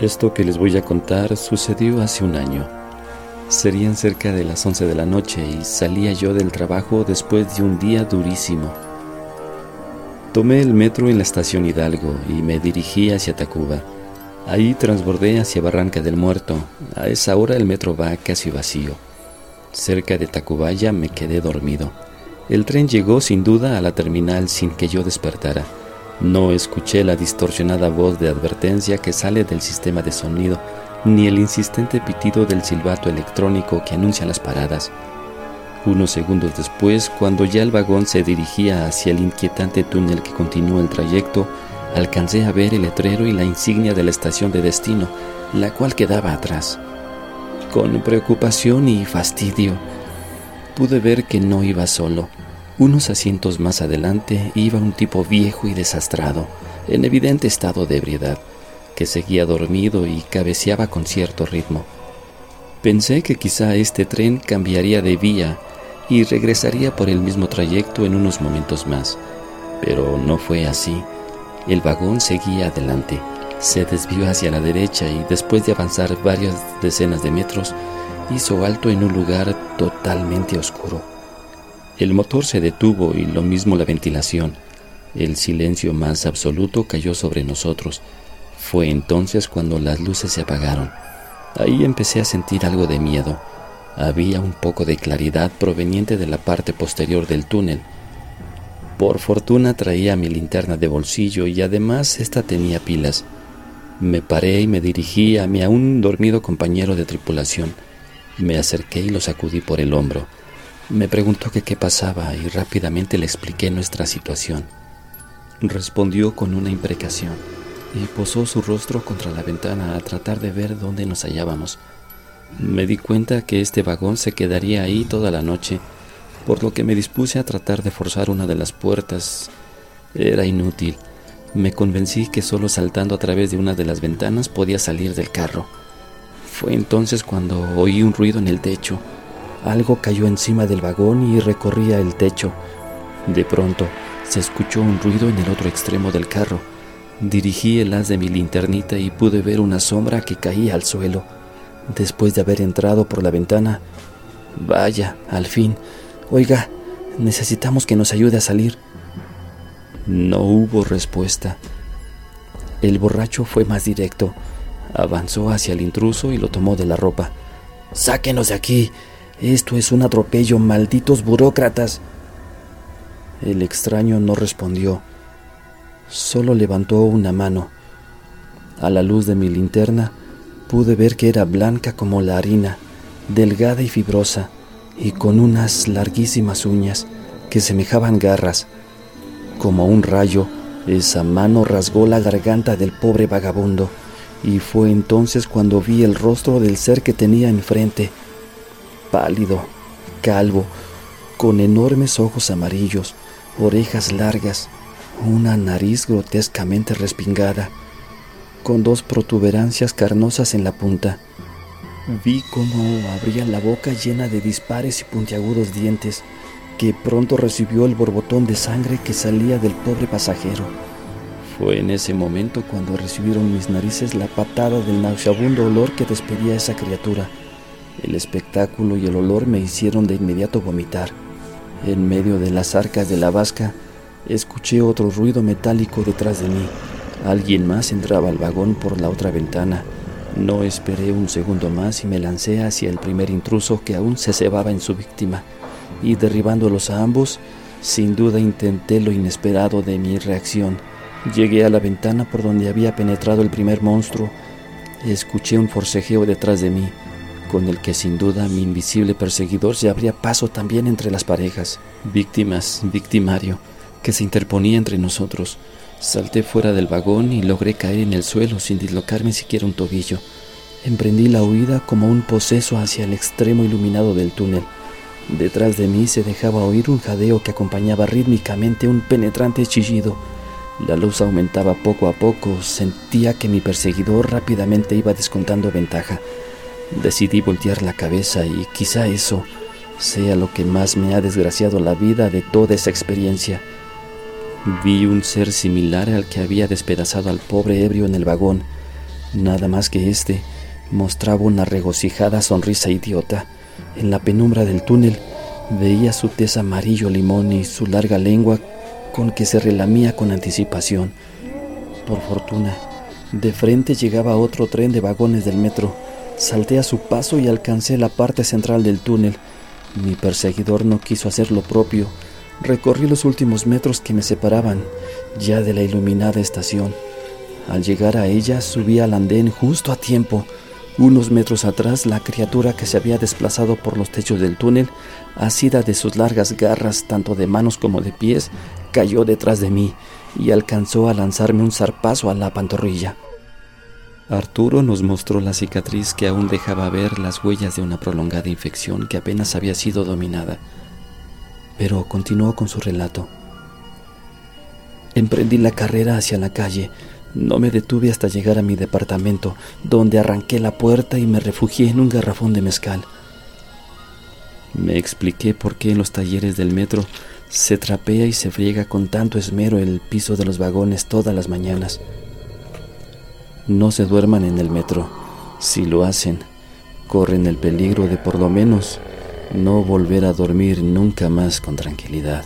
Esto que les voy a contar sucedió hace un año. Serían cerca de las 11 de la noche y salía yo del trabajo después de un día durísimo. Tomé el metro en la estación Hidalgo y me dirigí hacia Tacuba. Ahí transbordé hacia Barranca del Muerto. A esa hora el metro va casi vacío. Cerca de Tacubaya me quedé dormido. El tren llegó sin duda a la terminal sin que yo despertara. No escuché la distorsionada voz de advertencia que sale del sistema de sonido, ni el insistente pitido del silbato electrónico que anuncia las paradas. Unos segundos después, cuando ya el vagón se dirigía hacia el inquietante túnel que continúa el trayecto, alcancé a ver el letrero y la insignia de la estación de destino, la cual quedaba atrás. Con preocupación y fastidio, pude ver que no iba solo. Unos asientos más adelante iba un tipo viejo y desastrado, en evidente estado de ebriedad, que seguía dormido y cabeceaba con cierto ritmo. Pensé que quizá este tren cambiaría de vía y regresaría por el mismo trayecto en unos momentos más, pero no fue así. El vagón seguía adelante, se desvió hacia la derecha y después de avanzar varias decenas de metros, hizo alto en un lugar totalmente oscuro. El motor se detuvo y lo mismo la ventilación. El silencio más absoluto cayó sobre nosotros. Fue entonces cuando las luces se apagaron. Ahí empecé a sentir algo de miedo. Había un poco de claridad proveniente de la parte posterior del túnel. Por fortuna traía mi linterna de bolsillo y además esta tenía pilas. Me paré y me dirigí a mi aún dormido compañero de tripulación. Me acerqué y lo sacudí por el hombro. Me preguntó que qué pasaba y rápidamente le expliqué nuestra situación. Respondió con una imprecación y posó su rostro contra la ventana a tratar de ver dónde nos hallábamos. Me di cuenta que este vagón se quedaría ahí toda la noche, por lo que me dispuse a tratar de forzar una de las puertas. Era inútil. Me convencí que solo saltando a través de una de las ventanas podía salir del carro. Fue entonces cuando oí un ruido en el techo. Algo cayó encima del vagón y recorría el techo. De pronto se escuchó un ruido en el otro extremo del carro. Dirigí el haz de mi linternita y pude ver una sombra que caía al suelo. Después de haber entrado por la ventana, vaya, al fin. Oiga, necesitamos que nos ayude a salir. No hubo respuesta. El borracho fue más directo. Avanzó hacia el intruso y lo tomó de la ropa. Sáquenos de aquí. Esto es un atropello, malditos burócratas. El extraño no respondió, solo levantó una mano. A la luz de mi linterna pude ver que era blanca como la harina, delgada y fibrosa, y con unas larguísimas uñas que semejaban garras. Como un rayo, esa mano rasgó la garganta del pobre vagabundo, y fue entonces cuando vi el rostro del ser que tenía enfrente pálido, calvo, con enormes ojos amarillos, orejas largas, una nariz grotescamente respingada, con dos protuberancias carnosas en la punta. Vi cómo abría la boca llena de dispares y puntiagudos dientes, que pronto recibió el borbotón de sangre que salía del pobre pasajero. Fue en ese momento cuando recibieron mis narices la patada del nauseabundo olor que despedía esa criatura. El espectáculo y el olor me hicieron de inmediato vomitar. En medio de las arcas de la vasca, escuché otro ruido metálico detrás de mí. Alguien más entraba al vagón por la otra ventana. No esperé un segundo más y me lancé hacia el primer intruso que aún se cebaba en su víctima. Y derribándolos a ambos, sin duda intenté lo inesperado de mi reacción. Llegué a la ventana por donde había penetrado el primer monstruo. Escuché un forcejeo detrás de mí con el que sin duda mi invisible perseguidor se abría paso también entre las parejas, víctimas, victimario, que se interponía entre nosotros. Salté fuera del vagón y logré caer en el suelo sin dislocarme siquiera un tobillo. Emprendí la huida como un poseso hacia el extremo iluminado del túnel. Detrás de mí se dejaba oír un jadeo que acompañaba rítmicamente un penetrante chillido. La luz aumentaba poco a poco, sentía que mi perseguidor rápidamente iba descontando ventaja. Decidí voltear la cabeza y quizá eso sea lo que más me ha desgraciado la vida de toda esa experiencia. Vi un ser similar al que había despedazado al pobre ebrio en el vagón. Nada más que este mostraba una regocijada sonrisa idiota. En la penumbra del túnel veía su tez amarillo limón y su larga lengua con que se relamía con anticipación. Por fortuna, de frente llegaba otro tren de vagones del metro. Salté a su paso y alcancé la parte central del túnel. Mi perseguidor no quiso hacer lo propio. Recorrí los últimos metros que me separaban ya de la iluminada estación. Al llegar a ella subí al andén justo a tiempo. Unos metros atrás, la criatura que se había desplazado por los techos del túnel, asida de sus largas garras, tanto de manos como de pies, cayó detrás de mí y alcanzó a lanzarme un zarpazo a la pantorrilla. Arturo nos mostró la cicatriz que aún dejaba ver las huellas de una prolongada infección que apenas había sido dominada, pero continuó con su relato. Emprendí la carrera hacia la calle, no me detuve hasta llegar a mi departamento, donde arranqué la puerta y me refugié en un garrafón de mezcal. Me expliqué por qué en los talleres del metro se trapea y se friega con tanto esmero el piso de los vagones todas las mañanas. No se duerman en el metro. Si lo hacen, corren el peligro de por lo menos no volver a dormir nunca más con tranquilidad.